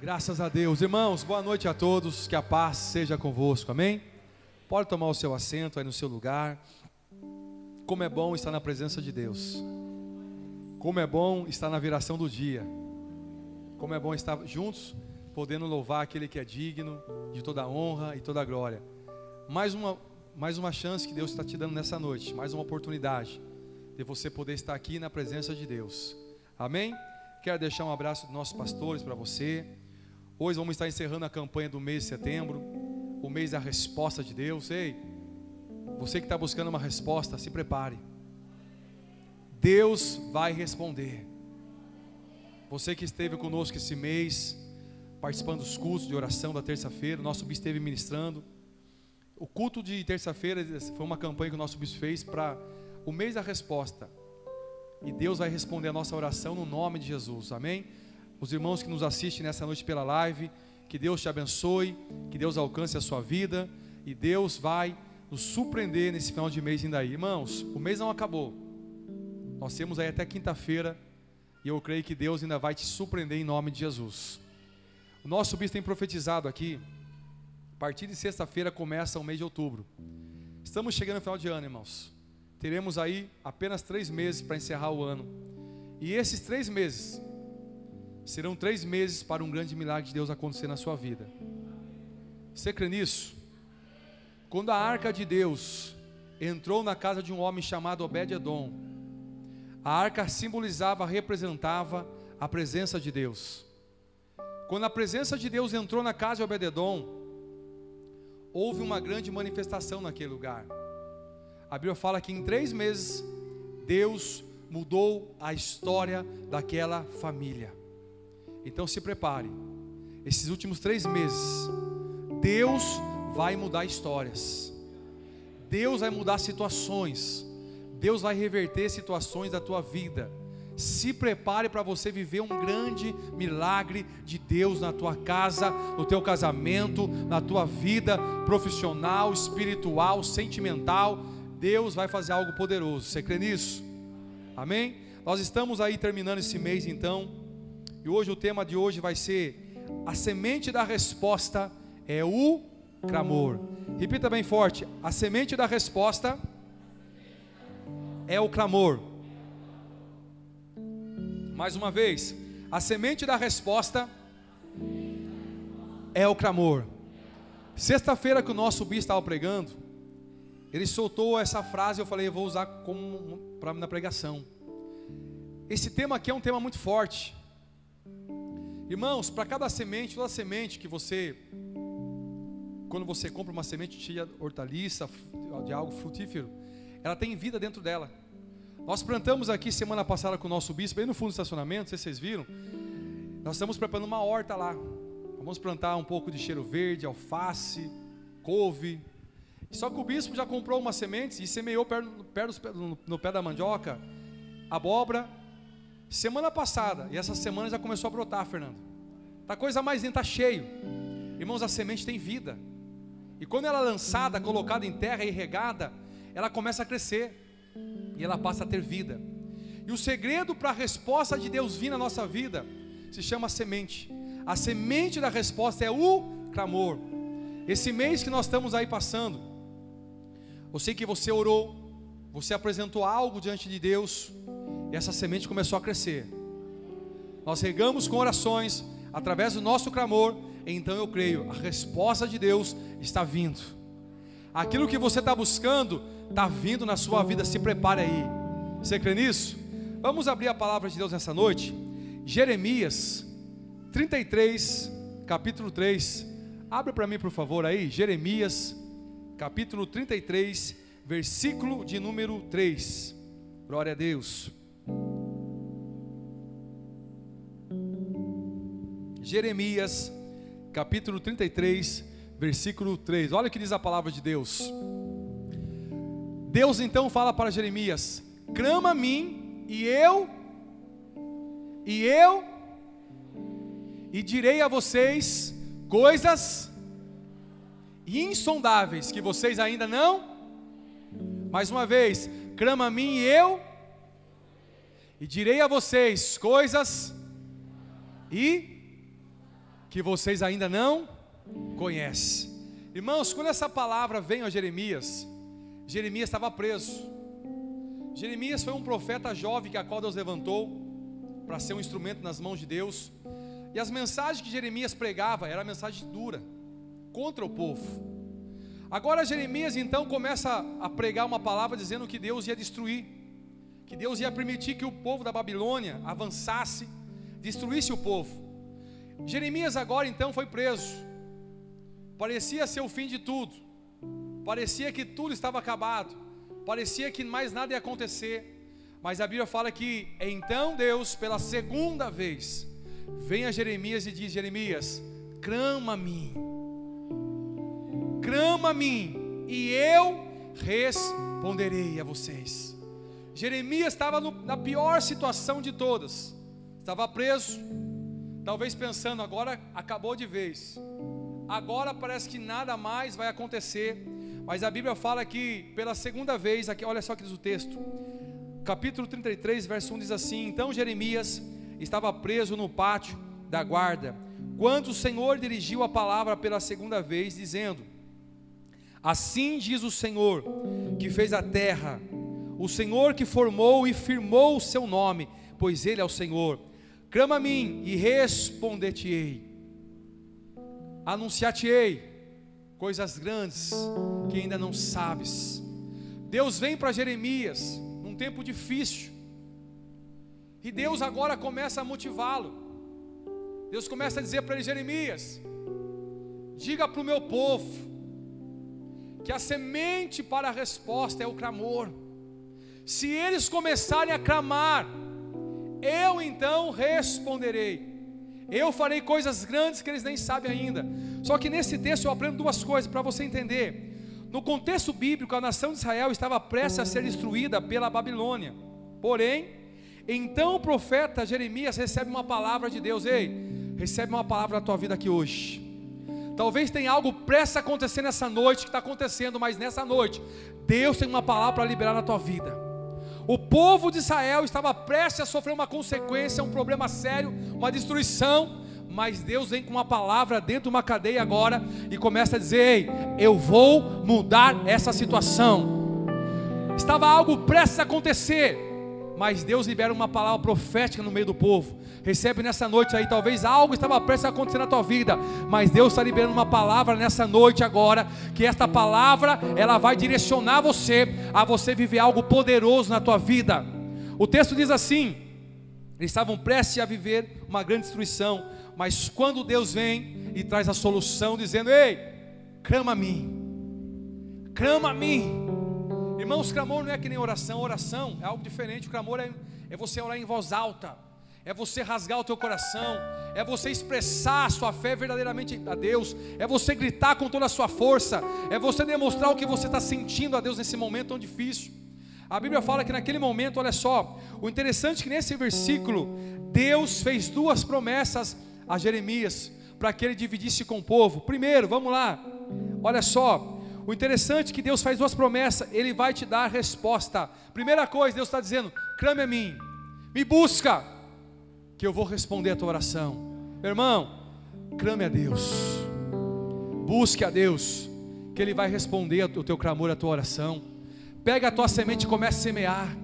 Graças a Deus. Irmãos, boa noite a todos. Que a paz seja convosco. Amém? Pode tomar o seu assento aí no seu lugar. Como é bom estar na presença de Deus. Como é bom estar na viração do dia. Como é bom estar juntos, podendo louvar aquele que é digno de toda honra e toda glória. Mais uma, mais uma chance que Deus está te dando nessa noite. Mais uma oportunidade de você poder estar aqui na presença de Deus. Amém? Quero deixar um abraço dos nossos pastores para você. Hoje vamos estar encerrando a campanha do mês de setembro, o mês da resposta de Deus. Ei, você que está buscando uma resposta, se prepare. Deus vai responder. Você que esteve conosco esse mês, participando dos cultos de oração da terça-feira, nosso bispo esteve ministrando. O culto de terça-feira foi uma campanha que o nosso bispo fez para o mês da resposta. E Deus vai responder a nossa oração no nome de Jesus. Amém? Os irmãos que nos assistem nessa noite pela live, que Deus te abençoe, que Deus alcance a sua vida e Deus vai nos surpreender nesse final de mês ainda aí. Irmãos, o mês não acabou. Nós temos aí até quinta-feira e eu creio que Deus ainda vai te surpreender em nome de Jesus. O nosso bispo tem profetizado aqui. A partir de sexta-feira começa o mês de outubro. Estamos chegando no final de ano, irmãos. Teremos aí apenas três meses para encerrar o ano. E esses três meses Serão três meses para um grande milagre de Deus acontecer na sua vida. Você crê nisso? Quando a arca de Deus entrou na casa de um homem chamado Obed-Edom, a arca simbolizava, representava a presença de Deus. Quando a presença de Deus entrou na casa de Obed-Edom, houve uma grande manifestação naquele lugar. A Bíblia fala que em três meses Deus mudou a história daquela família. Então se prepare. Esses últimos três meses, Deus vai mudar histórias. Deus vai mudar situações. Deus vai reverter situações da tua vida. Se prepare para você viver um grande milagre de Deus na tua casa, no teu casamento, na tua vida profissional, espiritual, sentimental. Deus vai fazer algo poderoso. Você crê nisso? Amém? Nós estamos aí terminando esse mês então e hoje o tema de hoje vai ser a semente da resposta é o clamor. Repita bem forte: a semente da resposta é o clamor. Mais uma vez, a semente da resposta é o clamor. Sexta-feira que o nosso bispo estava pregando, ele soltou essa frase, eu falei, eu vou usar como para na pregação. Esse tema aqui é um tema muito forte. Irmãos, para cada semente, toda semente que você, quando você compra uma semente de hortaliça, de algo frutífero, ela tem vida dentro dela. Nós plantamos aqui semana passada com o nosso bispo, bem no fundo do estacionamento, não sei se vocês viram. Nós estamos preparando uma horta lá. Vamos plantar um pouco de cheiro verde, alface, couve. Só que o bispo já comprou umas sementes e semeou perto, perto no, no pé da mandioca, abóbora Semana passada, e essa semana já começou a brotar, Fernando. Tá coisa mais linda, tá cheio. Irmãos, a semente tem vida. E quando ela é lançada, colocada em terra e regada, ela começa a crescer e ela passa a ter vida. E o segredo para a resposta de Deus vir na nossa vida se chama semente. A semente da resposta é o clamor. Esse mês que nós estamos aí passando, eu sei que você orou, você apresentou algo diante de Deus, e essa semente começou a crescer. Nós regamos com orações, através do nosso clamor, então eu creio, a resposta de Deus está vindo. Aquilo que você está buscando está vindo na sua vida, se prepare aí. Você crê nisso? Vamos abrir a palavra de Deus nessa noite. Jeremias 33, capítulo 3. Abre para mim, por favor, aí. Jeremias, capítulo 33, versículo de número 3. Glória a Deus. Jeremias, capítulo 33, versículo 3. Olha o que diz a palavra de Deus. Deus então fala para Jeremias: Clama a mim, e eu, e eu, e direi a vocês coisas insondáveis que vocês ainda não. Mais uma vez, clama a mim e eu, e direi a vocês coisas e que vocês ainda não conhecem. Irmãos, quando essa palavra veio a Jeremias, Jeremias estava preso. Jeremias foi um profeta jovem que a qual Deus levantou para ser um instrumento nas mãos de Deus. E as mensagens que Jeremias pregava era mensagem dura contra o povo. Agora Jeremias então começa a pregar uma palavra dizendo que Deus ia destruir, que Deus ia permitir que o povo da Babilônia avançasse, destruísse o povo. Jeremias agora então foi preso. Parecia ser o fim de tudo. Parecia que tudo estava acabado. Parecia que mais nada ia acontecer. Mas a Bíblia fala que então Deus, pela segunda vez, vem a Jeremias e diz: Jeremias, clama a mim, clama a mim, e eu responderei a vocês. Jeremias estava no, na pior situação de todas, estava preso, talvez pensando, agora acabou de vez, agora parece que nada mais vai acontecer, mas a Bíblia fala que pela segunda vez, aqui, olha só que diz o texto, capítulo 33, verso 1 diz assim: Então Jeremias estava preso no pátio da guarda, quando o Senhor dirigiu a palavra pela segunda vez, dizendo: Assim diz o Senhor, que fez a terra, o Senhor que formou e firmou o seu nome, pois Ele é o Senhor. Clama a mim e responder-te-ei, anunciar-te-ei coisas grandes que ainda não sabes. Deus vem para Jeremias tempo difícil. E Deus agora começa a motivá-lo. Deus começa a dizer para ele: Jeremias, diga para o meu povo, que a semente para a resposta é o clamor. Se eles começarem a clamar, eu então responderei. Eu farei coisas grandes que eles nem sabem ainda. Só que nesse texto eu aprendo duas coisas para você entender. No contexto bíblico, a nação de Israel estava prestes a ser destruída pela Babilônia. Porém, então o profeta Jeremias recebe uma palavra de Deus: Ei, recebe uma palavra na tua vida aqui hoje. Talvez tenha algo prestes a acontecer nessa noite, que está acontecendo, mas nessa noite, Deus tem uma palavra para liberar na tua vida. O povo de Israel estava prestes a sofrer uma consequência, um problema sério, uma destruição mas Deus vem com uma palavra dentro de uma cadeia agora e começa a dizer: Ei, eu vou mudar essa situação. Estava algo prestes a acontecer, mas Deus libera uma palavra profética no meio do povo. Recebe nessa noite aí, talvez algo estava prestes a acontecer na tua vida, mas Deus está liberando uma palavra nessa noite agora, que esta palavra ela vai direcionar você a você viver algo poderoso na tua vida. O texto diz assim: eles estavam prestes a viver uma grande destruição, mas quando Deus vem e traz a solução, dizendo: Ei, clama a mim, clama a mim. Irmãos, clamor não é que nem oração, oração é algo diferente. O clamor é, é você orar em voz alta, é você rasgar o teu coração, é você expressar a sua fé verdadeiramente a Deus, é você gritar com toda a sua força, é você demonstrar o que você está sentindo a Deus nesse momento tão difícil. A Bíblia fala que naquele momento, olha só, o interessante é que nesse versículo, Deus fez duas promessas a Jeremias para que ele dividisse com o povo. Primeiro, vamos lá, olha só, o interessante é que Deus faz duas promessas, Ele vai te dar resposta. Primeira coisa, Deus está dizendo: clame a mim, me busca, que eu vou responder a tua oração. Meu irmão, clame a Deus, busque a Deus, que Ele vai responder o teu clamor, a tua oração. Pega a tua semente e comece a semear.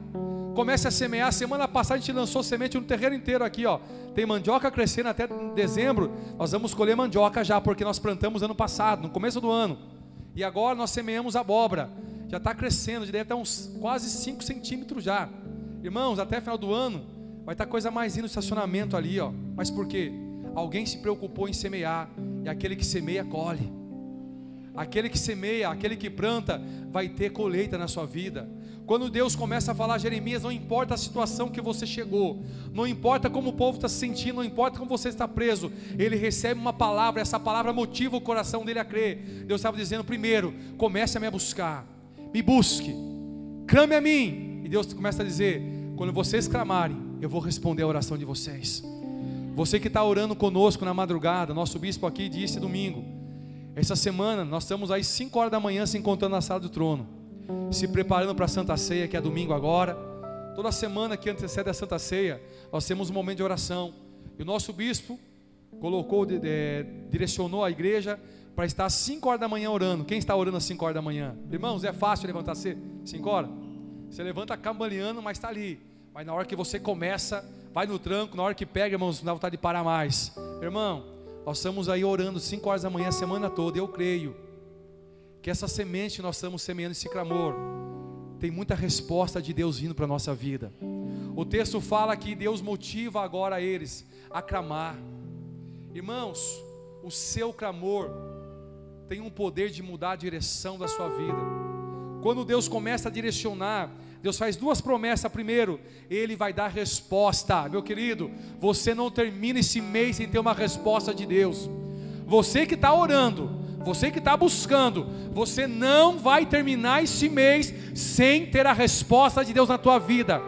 Comece a semear. Semana passada a gente lançou semente no terreno inteiro aqui, ó. Tem mandioca crescendo até dezembro. Nós vamos colher mandioca já, porque nós plantamos ano passado, no começo do ano. E agora nós semeamos abóbora. Já está crescendo, já deve estar uns quase 5 centímetros já. Irmãos, até final do ano vai estar coisa mais no estacionamento ali, ó. Mas por quê? Alguém se preocupou em semear. E aquele que semeia, colhe. Aquele que semeia, aquele que planta, vai ter colheita na sua vida. Quando Deus começa a falar, Jeremias, não importa a situação que você chegou, não importa como o povo está se sentindo, não importa como você está preso, ele recebe uma palavra, essa palavra motiva o coração dele a crer. Deus estava dizendo, primeiro, comece a me buscar, me busque, clame a mim. E Deus começa a dizer: quando vocês clamarem, eu vou responder a oração de vocês. Você que está orando conosco na madrugada, nosso bispo aqui disse domingo, essa semana nós estamos aí 5 horas da manhã se encontrando na sala do trono, se preparando para a Santa Ceia, que é domingo agora. Toda semana que antecede a Santa Ceia, nós temos um momento de oração. E o nosso bispo colocou, direcionou a igreja para estar às 5 horas da manhã orando. Quem está orando às 5 horas da manhã? Irmãos, é fácil levantar às 5 horas? Você levanta cambaleando, mas está ali. Mas na hora que você começa, vai no tranco, na hora que pega, irmãos, não dá vontade de parar mais. Irmão, nós estamos aí orando 5 horas da manhã a semana toda. Eu creio que essa semente nós estamos semeando, esse clamor, tem muita resposta de Deus vindo para a nossa vida. O texto fala que Deus motiva agora eles a clamar. Irmãos, o seu clamor tem um poder de mudar a direção da sua vida. Quando Deus começa a direcionar, Deus faz duas promessas. Primeiro, Ele vai dar resposta. Meu querido, você não termina esse mês sem ter uma resposta de Deus. Você que está orando, você que está buscando, você não vai terminar esse mês sem ter a resposta de Deus na tua vida.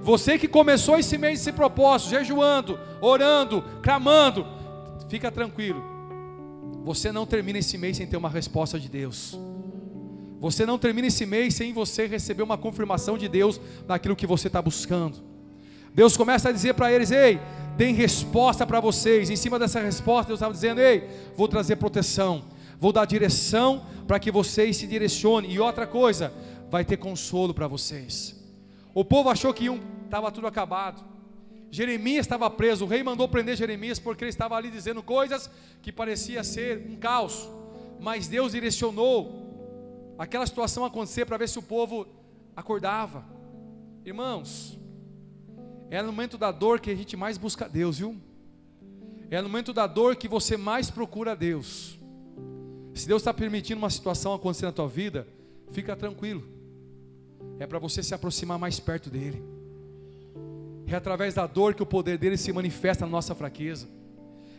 Você que começou esse mês esse propósito, jejuando, orando, clamando, fica tranquilo. Você não termina esse mês sem ter uma resposta de Deus. Você não termina esse mês sem você receber uma confirmação de Deus naquilo que você está buscando. Deus começa a dizer para eles: Ei, tem resposta para vocês. Em cima dessa resposta, Deus estava dizendo: Ei, vou trazer proteção, vou dar direção para que vocês se direcionem. E outra coisa, vai ter consolo para vocês. O povo achou que estava tudo acabado. Jeremias estava preso, o rei mandou prender Jeremias porque ele estava ali dizendo coisas que parecia ser um caos. Mas Deus direcionou aquela situação acontecer para ver se o povo acordava. Irmãos, é no momento da dor que a gente mais busca Deus, viu? É no momento da dor que você mais procura Deus. Se Deus está permitindo uma situação acontecer na tua vida, fica tranquilo. É para você se aproximar mais perto dele. É através da dor que o poder dele se manifesta na nossa fraqueza.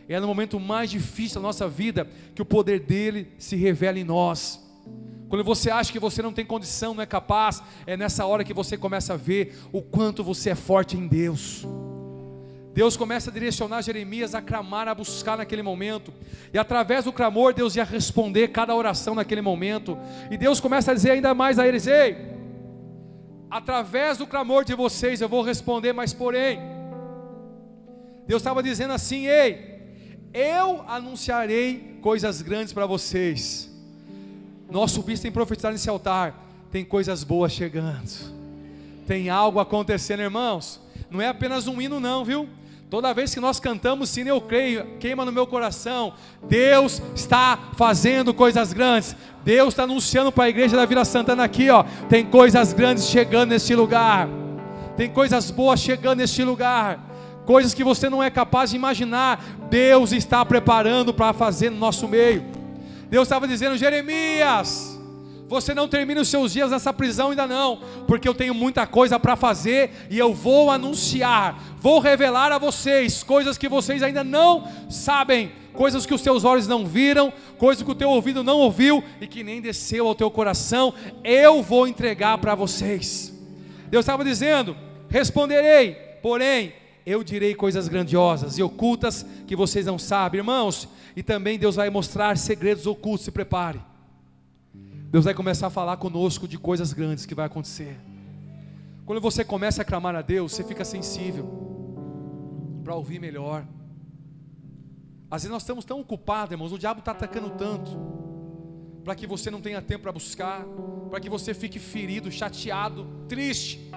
É no momento mais difícil da nossa vida que o poder dele se revela em nós. Quando você acha que você não tem condição, não é capaz, é nessa hora que você começa a ver o quanto você é forte em Deus. Deus começa a direcionar Jeremias a clamar, a buscar naquele momento, e através do clamor, Deus ia responder cada oração naquele momento, e Deus começa a dizer ainda mais a eles: Ei, através do clamor de vocês eu vou responder, mas porém, Deus estava dizendo assim: Ei, eu anunciarei coisas grandes para vocês. Nosso bispo tem profetizado nesse altar. Tem coisas boas chegando. Tem algo acontecendo, irmãos. Não é apenas um hino, não, viu? Toda vez que nós cantamos sim, eu creio, queima no meu coração. Deus está fazendo coisas grandes. Deus está anunciando para a igreja da Vila Santana aqui, ó. Tem coisas grandes chegando neste lugar. Tem coisas boas chegando neste lugar. Coisas que você não é capaz de imaginar. Deus está preparando para fazer no nosso meio. Deus estava dizendo: Jeremias, você não termina os seus dias nessa prisão ainda não, porque eu tenho muita coisa para fazer e eu vou anunciar, vou revelar a vocês coisas que vocês ainda não sabem, coisas que os teus olhos não viram, coisas que o teu ouvido não ouviu e que nem desceu ao teu coração, eu vou entregar para vocês. Deus estava dizendo: responderei, porém eu direi coisas grandiosas e ocultas que vocês não sabem, irmãos. E também Deus vai mostrar segredos ocultos, se prepare. Deus vai começar a falar conosco de coisas grandes que vai acontecer. Quando você começa a clamar a Deus, você fica sensível para ouvir melhor. Às vezes nós estamos tão ocupados, irmãos, o diabo está atacando tanto, para que você não tenha tempo para buscar, para que você fique ferido, chateado, triste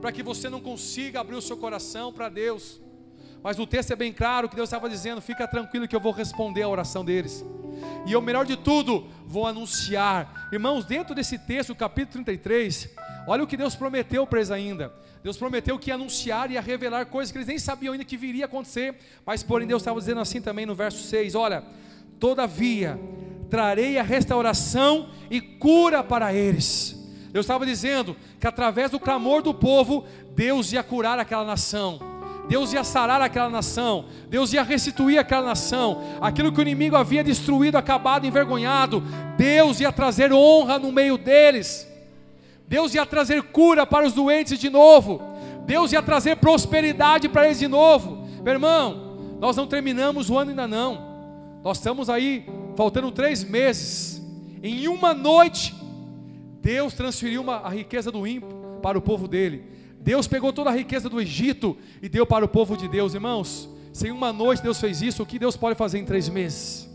para que você não consiga abrir o seu coração para Deus. Mas o texto é bem claro que Deus estava dizendo: fica tranquilo que eu vou responder a oração deles. E o melhor de tudo, vou anunciar. Irmãos, dentro desse texto, capítulo 33, olha o que Deus prometeu para eles ainda. Deus prometeu que ia anunciar e ia revelar coisas que eles nem sabiam ainda que viria a acontecer. Mas porém Deus estava dizendo assim também no verso 6: Olha, todavia trarei a restauração e cura para eles eu estava dizendo que através do clamor do povo, Deus ia curar aquela nação. Deus ia sarar aquela nação, Deus ia restituir aquela nação, aquilo que o inimigo havia destruído, acabado, envergonhado, Deus ia trazer honra no meio deles, Deus ia trazer cura para os doentes de novo, Deus ia trazer prosperidade para eles de novo. Meu irmão, nós não terminamos o ano ainda não, nós estamos aí, faltando três meses, em uma noite, Deus transferiu uma, a riqueza do ímpio para o povo dele. Deus pegou toda a riqueza do Egito e deu para o povo de Deus, irmãos. Se em uma noite Deus fez isso, o que Deus pode fazer em três meses?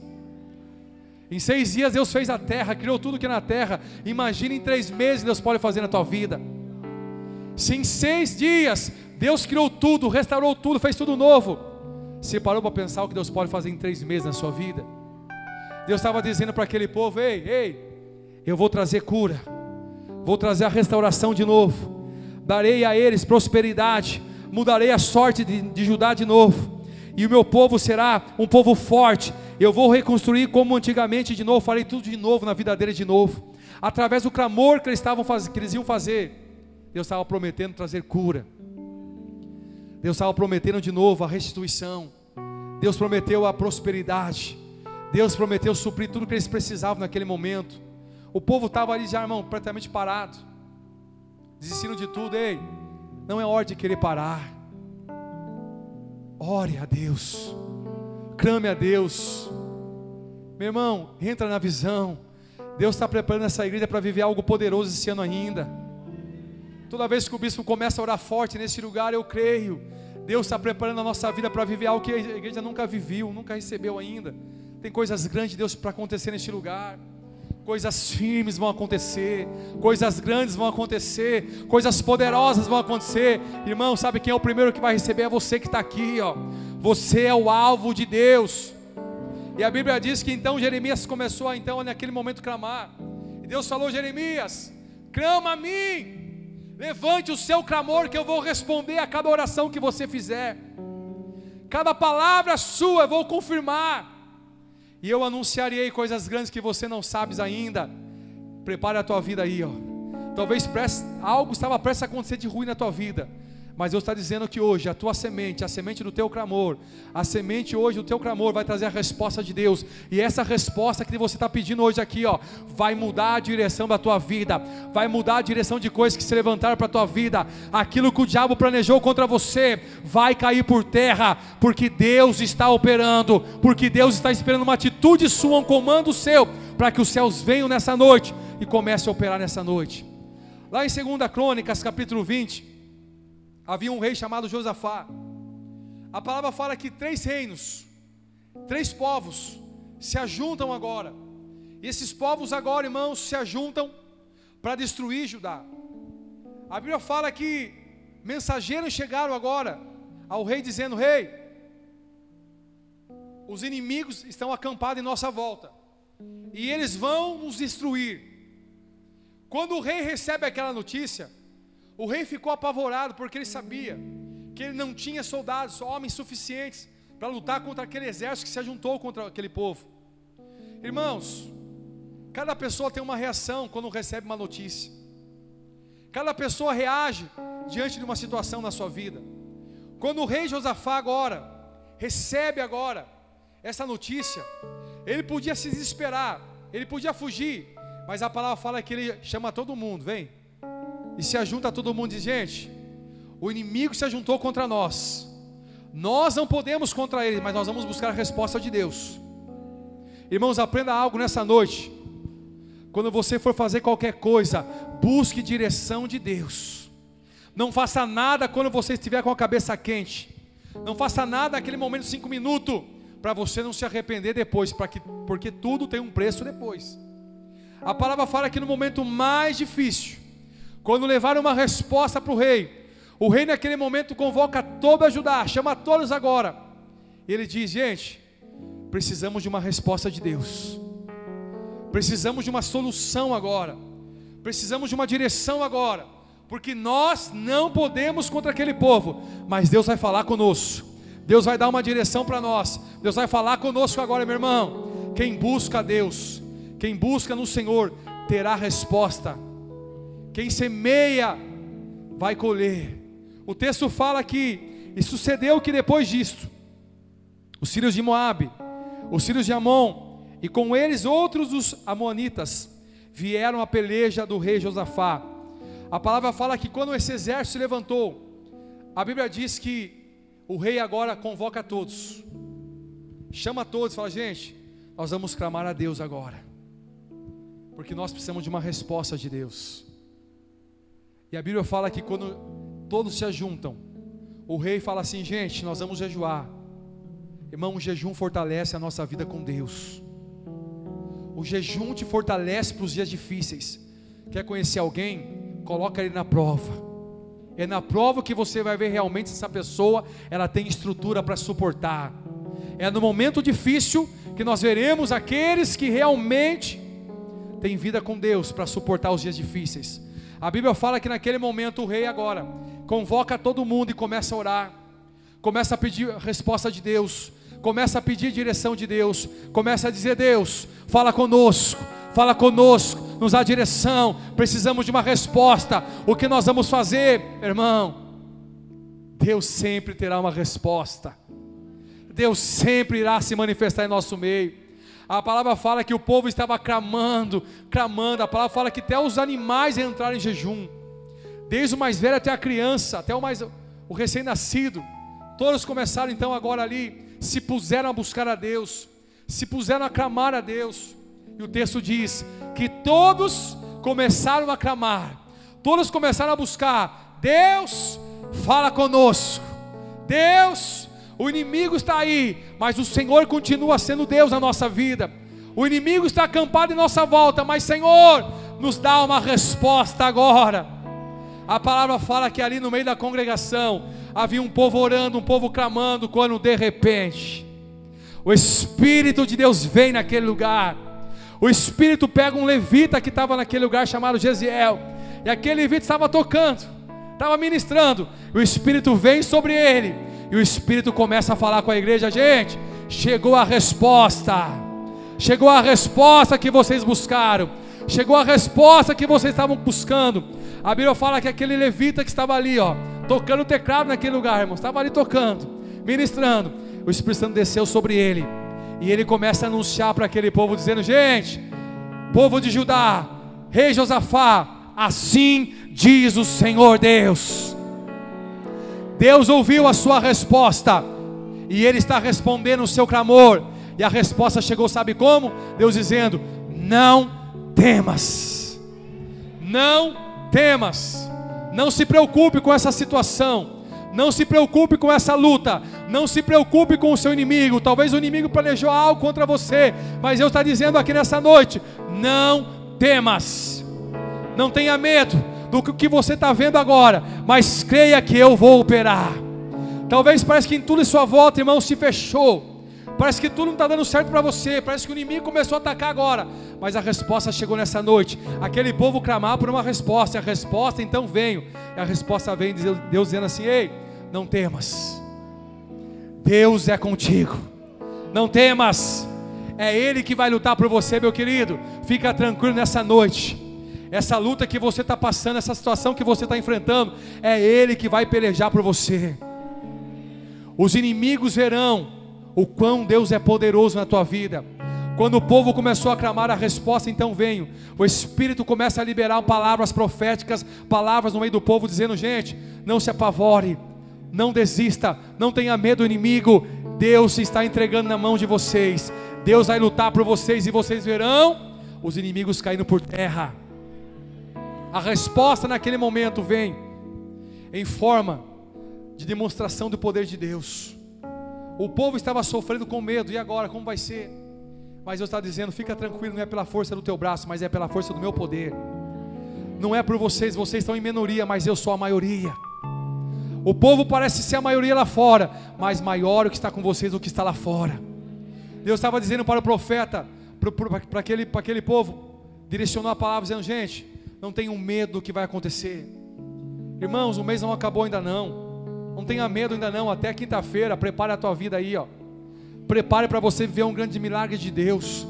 Em seis dias Deus fez a terra, criou tudo que é na terra. Imagina em três meses Deus pode fazer na tua vida. Se em seis dias Deus criou tudo, restaurou tudo, fez tudo novo. Você parou para pensar o que Deus pode fazer em três meses na sua vida? Deus estava dizendo para aquele povo: Ei, ei, eu vou trazer cura, vou trazer a restauração de novo, darei a eles prosperidade, mudarei a sorte de, de Judá de novo, e o meu povo será um povo forte. Eu vou reconstruir como antigamente de novo, farei tudo de novo na vida deles de novo, através do clamor que eles, estavam faz... que eles iam fazer. Deus estava prometendo trazer cura. Deus estava prometendo de novo a restituição. Deus prometeu a prosperidade. Deus prometeu suprir tudo que eles precisavam naquele momento. O povo estava ali já, irmão, completamente parado, desistindo de tudo. Ei, não é hora de querer parar. Ore a Deus, clame a Deus. Meu irmão, entra na visão. Deus está preparando essa igreja para viver algo poderoso esse ano ainda. Toda vez que o bispo começa a orar forte nesse lugar, eu creio. Deus está preparando a nossa vida para viver algo que a igreja nunca viveu, nunca recebeu ainda. Tem coisas grandes de Deus para acontecer neste lugar. Coisas firmes vão acontecer, coisas grandes vão acontecer, coisas poderosas vão acontecer. Irmão, sabe quem é o primeiro que vai receber? É você que está aqui, ó. Você é o alvo de Deus. E a Bíblia diz que então Jeremias começou a então naquele momento clamar. E Deus falou: Jeremias, clama a mim. Levante o seu clamor que eu vou responder a cada oração que você fizer. Cada palavra sua eu vou confirmar e eu anunciarei coisas grandes que você não sabes ainda. Prepare a tua vida aí, ó. Talvez algo estava prestes a acontecer de ruim na tua vida. Mas Deus está dizendo que hoje a tua semente, a semente do teu clamor, a semente hoje do teu clamor vai trazer a resposta de Deus. E essa resposta que você está pedindo hoje aqui, ó, vai mudar a direção da tua vida, vai mudar a direção de coisas que se levantaram para a tua vida. Aquilo que o diabo planejou contra você vai cair por terra, porque Deus está operando, porque Deus está esperando uma atitude sua, um comando seu, para que os céus venham nessa noite e comece a operar nessa noite. Lá em 2 Crônicas, capítulo 20 havia um rei chamado Josafá. A palavra fala que três reinos, três povos se ajuntam agora. E esses povos agora, irmãos, se ajuntam para destruir Judá. A Bíblia fala que mensageiros chegaram agora ao rei dizendo: Rei, os inimigos estão acampados em nossa volta e eles vão nos destruir. Quando o rei recebe aquela notícia, o rei ficou apavorado porque ele sabia que ele não tinha soldados, homens suficientes para lutar contra aquele exército que se juntou contra aquele povo. Irmãos, cada pessoa tem uma reação quando recebe uma notícia. Cada pessoa reage diante de uma situação na sua vida. Quando o rei Josafá agora recebe agora essa notícia, ele podia se desesperar, ele podia fugir, mas a palavra fala que ele chama todo mundo, vem, e se ajunta todo mundo e diz: gente, o inimigo se ajuntou contra nós. Nós não podemos contra ele, mas nós vamos buscar a resposta de Deus. Irmãos, aprenda algo nessa noite. Quando você for fazer qualquer coisa, busque direção de Deus. Não faça nada quando você estiver com a cabeça quente. Não faça nada naquele momento, cinco minutos, para você não se arrepender depois, que, porque tudo tem um preço depois. A palavra fala que no momento mais difícil, quando levaram uma resposta para o rei, o rei naquele momento convoca toda a Judá, chama todos agora. E ele diz: gente, precisamos de uma resposta de Deus, precisamos de uma solução agora, precisamos de uma direção agora, porque nós não podemos contra aquele povo, mas Deus vai falar conosco. Deus vai dar uma direção para nós. Deus vai falar conosco agora, meu irmão. Quem busca a Deus, quem busca no Senhor, terá resposta. Quem semeia vai colher. O texto fala que e sucedeu que depois disto, os filhos de Moabe, os filhos de Amon e com eles outros dos amonitas vieram à peleja do rei Josafá. A palavra fala que quando esse exército se levantou, a Bíblia diz que o rei agora convoca todos, chama todos fala: gente, nós vamos clamar a Deus agora, porque nós precisamos de uma resposta de Deus. E a Bíblia fala que quando todos se ajuntam, o rei fala assim: gente, nós vamos jejuar. Irmão, o jejum fortalece a nossa vida com Deus. O jejum te fortalece para os dias difíceis. Quer conhecer alguém? Coloca ele na prova. É na prova que você vai ver realmente se essa pessoa ela tem estrutura para suportar. É no momento difícil que nós veremos aqueles que realmente têm vida com Deus para suportar os dias difíceis. A Bíblia fala que naquele momento o rei agora convoca todo mundo e começa a orar, começa a pedir resposta de Deus, começa a pedir direção de Deus, começa a dizer: Deus, fala conosco, fala conosco, nos dá direção, precisamos de uma resposta. O que nós vamos fazer, irmão? Deus sempre terá uma resposta. Deus sempre irá se manifestar em nosso meio. A palavra fala que o povo estava clamando, clamando. A palavra fala que até os animais entraram em jejum, desde o mais velho até a criança, até o mais o recém-nascido. Todos começaram então agora ali se puseram a buscar a Deus, se puseram a clamar a Deus. E o texto diz que todos começaram a clamar, todos começaram a buscar. Deus, fala conosco. Deus, o inimigo está aí, mas o Senhor continua sendo Deus na nossa vida. O inimigo está acampado em nossa volta, mas Senhor, nos dá uma resposta agora. A palavra fala que ali no meio da congregação havia um povo orando, um povo clamando, quando de repente o Espírito de Deus vem naquele lugar. O Espírito pega um levita que estava naquele lugar chamado Gesiel, e aquele levita estava tocando, estava ministrando. O Espírito vem sobre ele, e o Espírito começa a falar com a igreja: gente, chegou a resposta, chegou a resposta que vocês buscaram, chegou a resposta que vocês estavam buscando. A Bíblia fala que aquele levita que estava ali, ó, tocando teclado naquele lugar, irmão, estava ali tocando, ministrando. O Espírito Santo desceu sobre ele, e ele começa a anunciar para aquele povo, dizendo: Gente, povo de Judá, rei Josafá, assim diz o Senhor Deus. Deus ouviu a sua resposta, e ele está respondendo o seu clamor, e a resposta chegou, sabe como? Deus dizendo: Não temas, não temas, não se preocupe com essa situação, não se preocupe com essa luta, não se preocupe com o seu inimigo. Talvez o inimigo planejou algo contra você, mas Deus está dizendo aqui nessa noite: não temas, não tenha medo do que você está vendo agora, mas creia que eu vou operar. Talvez parece que em tudo em sua volta, irmão, se fechou. Parece que tudo não está dando certo para você. Parece que o inimigo começou a atacar agora. Mas a resposta chegou nessa noite. Aquele povo clamava por uma resposta. E a resposta então veio. E a resposta vem Deus dizendo assim: Ei, não temas. Deus é contigo. Não temas. É Ele que vai lutar por você, meu querido. Fica tranquilo nessa noite. Essa luta que você está passando, essa situação que você está enfrentando, é Ele que vai pelejar por você. Os inimigos verão o quão Deus é poderoso na tua vida. Quando o povo começou a clamar a resposta, então venho. O Espírito começa a liberar palavras proféticas, palavras no meio do povo, dizendo: gente, não se apavore, não desista, não tenha medo do inimigo. Deus está entregando na mão de vocês. Deus vai lutar por vocês e vocês verão os inimigos caindo por terra. A resposta naquele momento vem em forma de demonstração do poder de Deus. O povo estava sofrendo com medo, e agora como vai ser? Mas Deus está dizendo: fica tranquilo, não é pela força do teu braço, mas é pela força do meu poder. Não é por vocês, vocês estão em minoria, mas eu sou a maioria. O povo parece ser a maioria lá fora, mas maior o que está com vocês do que está lá fora. Deus estava dizendo para o profeta, para aquele, aquele povo, direcionou a palavra dizendo: gente, não tenham medo do que vai acontecer. Irmãos, o mês não acabou ainda não. Não tenha medo ainda não, até quinta-feira, prepare a tua vida aí, ó. Prepare para você viver um grande milagre de Deus.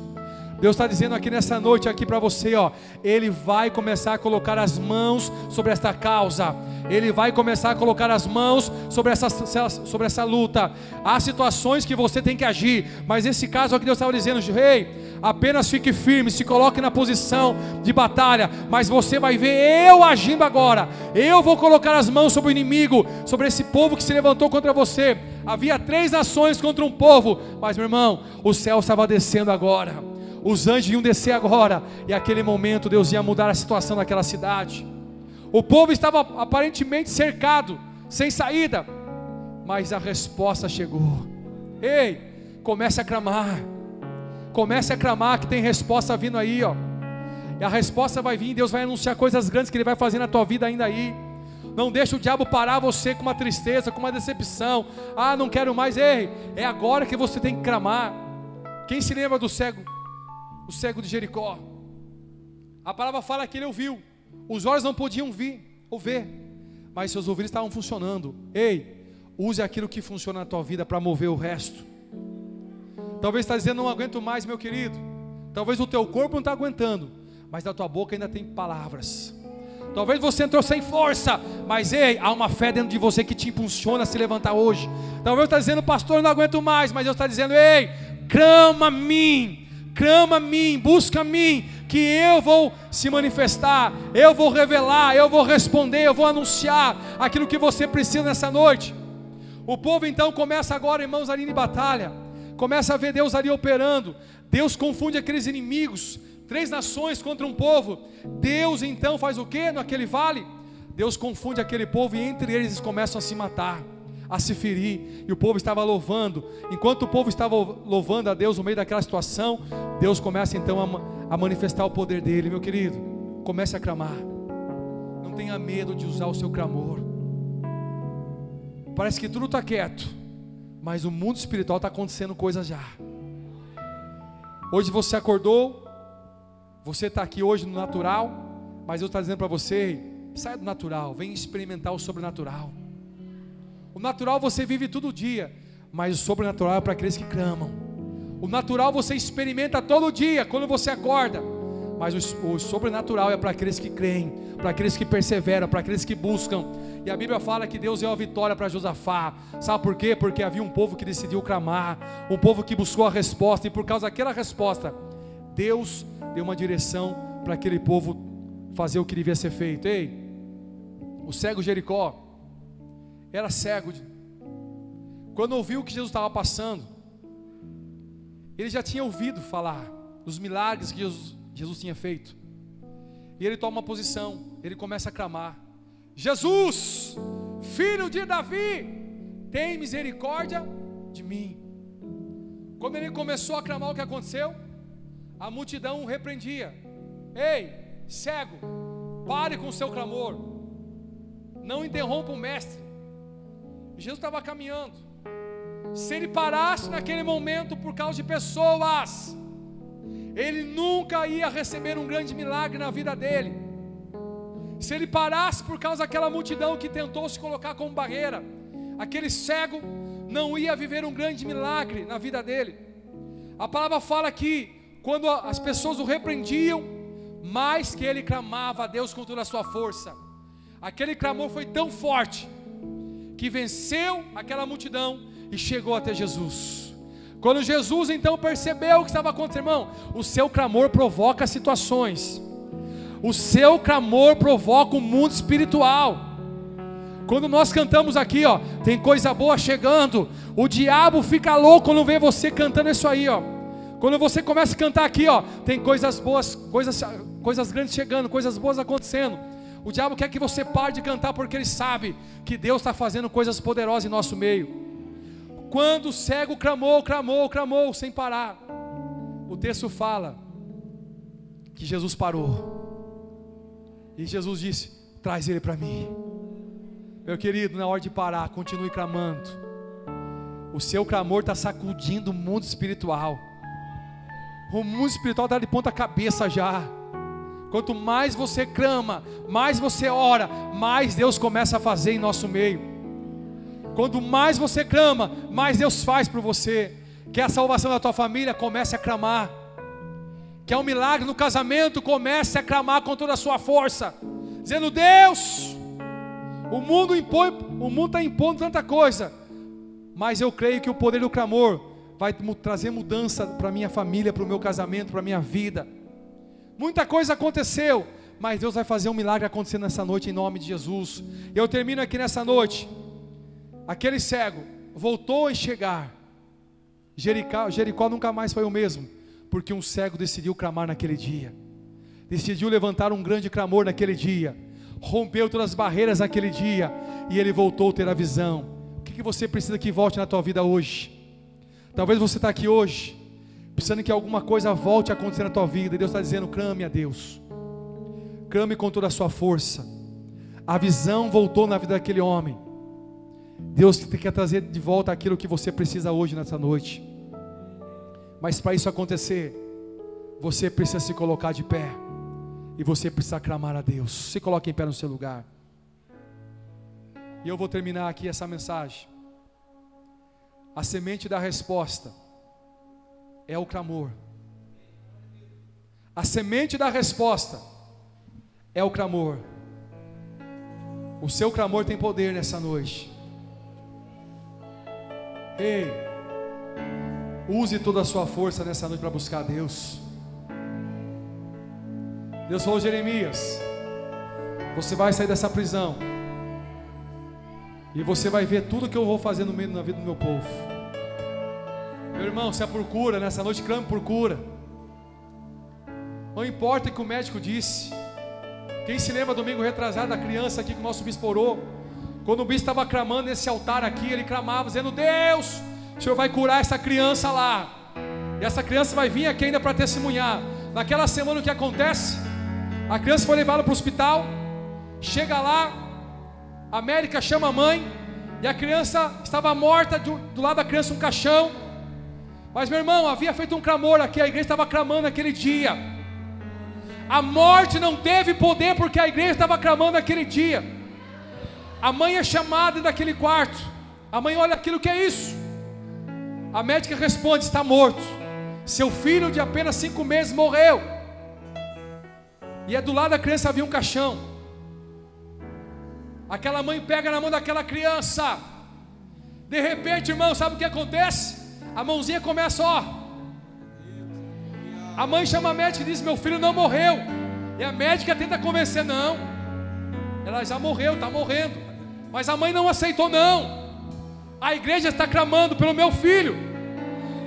Deus está dizendo aqui nessa noite aqui para você, ó, Ele vai começar a colocar as mãos sobre esta causa. Ele vai começar a colocar as mãos sobre essa, sobre essa luta. Há situações que você tem que agir, mas esse caso aqui Deus estava dizendo, rei, apenas fique firme, se coloque na posição de batalha, mas você vai ver eu agindo agora. Eu vou colocar as mãos sobre o inimigo, sobre esse povo que se levantou contra você. Havia três nações contra um povo, mas meu irmão, o céu estava descendo agora. Os anjos iam descer agora, e aquele momento Deus ia mudar a situação daquela cidade. O povo estava aparentemente cercado, sem saída, mas a resposta chegou. Ei, comece a clamar. Comece a clamar que tem resposta vindo aí, ó. E a resposta vai vir, Deus vai anunciar coisas grandes que Ele vai fazer na tua vida ainda aí. Não deixa o diabo parar você com uma tristeza, com uma decepção. Ah, não quero mais. Ei, é agora que você tem que clamar. Quem se lembra do cego? O cego de Jericó. A palavra fala que ele ouviu. Os olhos não podiam vir ou ver, mas seus ouvidos estavam funcionando. Ei, use aquilo que funciona na tua vida para mover o resto. Talvez está dizendo não aguento mais, meu querido. Talvez o teu corpo não está aguentando, mas da tua boca ainda tem palavras. Talvez você entrou sem força, mas ei, há uma fé dentro de você que te impulsiona a se levantar hoje. Talvez está dizendo, pastor, não aguento mais, mas Deus está dizendo, ei, clama a mim, clama a mim, busca a mim, que eu vou se manifestar, eu vou revelar, eu vou responder, eu vou anunciar aquilo que você precisa nessa noite. O povo então começa agora, irmãos, ali em batalha, começa a ver Deus ali operando, Deus confunde aqueles inimigos, três nações contra um povo. Deus então faz o que naquele vale? Deus confunde aquele povo e entre eles eles começam a se matar, a se ferir. E o povo estava louvando. Enquanto o povo estava louvando a Deus no meio daquela situação, Deus começa então a, a manifestar o poder dele, meu querido. Comece a clamar. Não tenha medo de usar o seu clamor. Parece que tudo está quieto, mas o mundo espiritual está acontecendo coisas já. Hoje você acordou, você está aqui hoje no natural, mas eu estou dizendo para você: saia do natural, vem experimentar o sobrenatural. O natural você vive todo dia, mas o sobrenatural é para aqueles que clamam. O natural você experimenta todo dia, quando você acorda, mas o, o sobrenatural é para aqueles que creem, para aqueles que perseveram, para aqueles que buscam. E a Bíblia fala que Deus deu a vitória para Josafá. Sabe por quê? Porque havia um povo que decidiu clamar, um povo que buscou a resposta, e por causa daquela resposta, Deus deu uma direção para aquele povo fazer o que devia ser feito. Ei, o cego Jericó era cego. Quando ouviu o que Jesus estava passando, ele já tinha ouvido falar dos milagres que Jesus, Jesus tinha feito. E ele toma uma posição, ele começa a clamar: Jesus, filho de Davi, tem misericórdia de mim. Quando ele começou a clamar, o que aconteceu? A multidão o repreendia: Ei, cego, pare com o seu clamor, não interrompa o mestre. Jesus estava caminhando. Se ele parasse naquele momento por causa de pessoas, ele nunca ia receber um grande milagre na vida dele. Se ele parasse por causa daquela multidão que tentou se colocar como barreira, aquele cego não ia viver um grande milagre na vida dele. A palavra fala que quando as pessoas o repreendiam, mais que ele clamava a Deus com toda a sua força. Aquele clamor foi tão forte que venceu aquela multidão e chegou até Jesus. Quando Jesus então percebeu o que estava acontecendo, irmão, o seu clamor provoca situações. O seu clamor provoca o mundo espiritual. Quando nós cantamos aqui, ó, tem coisa boa chegando. O diabo fica louco quando vê você cantando isso aí, ó. Quando você começa a cantar aqui, ó, tem coisas boas, coisas, coisas grandes chegando, coisas boas acontecendo. O diabo quer que você pare de cantar porque ele sabe que Deus está fazendo coisas poderosas em nosso meio. Quando o cego clamou, clamou, clamou sem parar, o texto fala que Jesus parou. E Jesus disse: Traz ele para mim. Meu querido, na hora de parar, continue clamando. O seu clamor está sacudindo o mundo espiritual. O mundo espiritual está de ponta cabeça já. Quanto mais você clama, mais você ora, mais Deus começa a fazer em nosso meio. Quanto mais você clama, mais Deus faz por você. Que a salvação da tua família comece a clamar. Que é um milagre no casamento, comece a clamar com toda a sua força, dizendo: Deus, o mundo impõe, o mundo está impondo tanta coisa, mas eu creio que o poder do clamor vai trazer mudança para minha família, para o meu casamento, para minha vida. Muita coisa aconteceu, mas Deus vai fazer um milagre acontecer nessa noite em nome de Jesus. Eu termino aqui nessa noite. Aquele cego voltou a enxergar. Jericó, Jericó nunca mais foi o mesmo, porque um cego decidiu clamar naquele dia. Decidiu levantar um grande clamor naquele dia. Rompeu todas as barreiras naquele dia e ele voltou a ter a visão. O que, que você precisa que volte na tua vida hoje? Talvez você está aqui hoje, precisando que alguma coisa volte a acontecer na tua vida, e Deus está dizendo: clame a Deus, clame com toda a sua força. A visão voltou na vida daquele homem. Deus quer trazer de volta aquilo que você precisa hoje, nessa noite. Mas para isso acontecer, você precisa se colocar de pé. E você precisa clamar a Deus. Se coloque em pé no seu lugar. E eu vou terminar aqui essa mensagem. A semente da resposta é o clamor. A semente da resposta é o clamor. O seu clamor tem poder nessa noite. Ei, use toda a sua força nessa noite para buscar a Deus. Deus falou, Jeremias, você vai sair dessa prisão. E você vai ver tudo que eu vou fazer no meio da vida do meu povo. Meu irmão, se é por cura, nessa noite clame por cura. Não importa o que o médico disse. Quem se lembra domingo retrasado da criança aqui que o nosso bispo orou? Quando o bispo estava clamando nesse altar aqui, ele clamava, dizendo: Deus, o Senhor vai curar essa criança lá. E essa criança vai vir aqui ainda para testemunhar. Naquela semana o que acontece? A criança foi levada para o hospital. Chega lá, a América chama a mãe. E a criança estava morta, do, do lado da criança um caixão. Mas meu irmão, havia feito um clamor aqui, a igreja estava clamando aquele dia. A morte não teve poder porque a igreja estava clamando aquele dia. A mãe é chamada daquele quarto. A mãe olha aquilo que é isso. A médica responde: está morto. Seu filho de apenas cinco meses morreu. E é do lado da criança havia um caixão. Aquela mãe pega na mão daquela criança. De repente, irmão, sabe o que acontece? A mãozinha começa, ó. A mãe chama a médica e diz: Meu filho não morreu. E a médica tenta convencer: Não, ela já morreu, está morrendo. Mas a mãe não aceitou, não. A igreja está clamando pelo meu filho.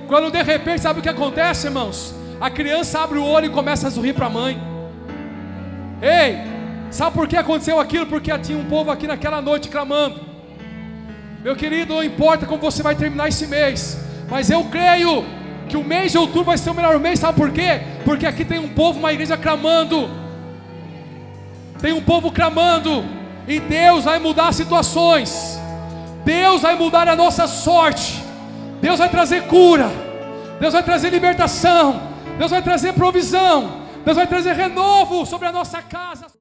Quando de repente, sabe o que acontece, irmãos? A criança abre o olho e começa a sorrir para a mãe. Ei, sabe por que aconteceu aquilo? Porque tinha um povo aqui naquela noite clamando. Meu querido, não importa como você vai terminar esse mês, mas eu creio que o mês de outubro vai ser o melhor mês, sabe por quê? Porque aqui tem um povo, uma igreja clamando. Tem um povo clamando, e Deus vai mudar situações. Deus vai mudar a nossa sorte. Deus vai trazer cura. Deus vai trazer libertação. Deus vai trazer provisão. Deus vai trazer renovo sobre a nossa casa.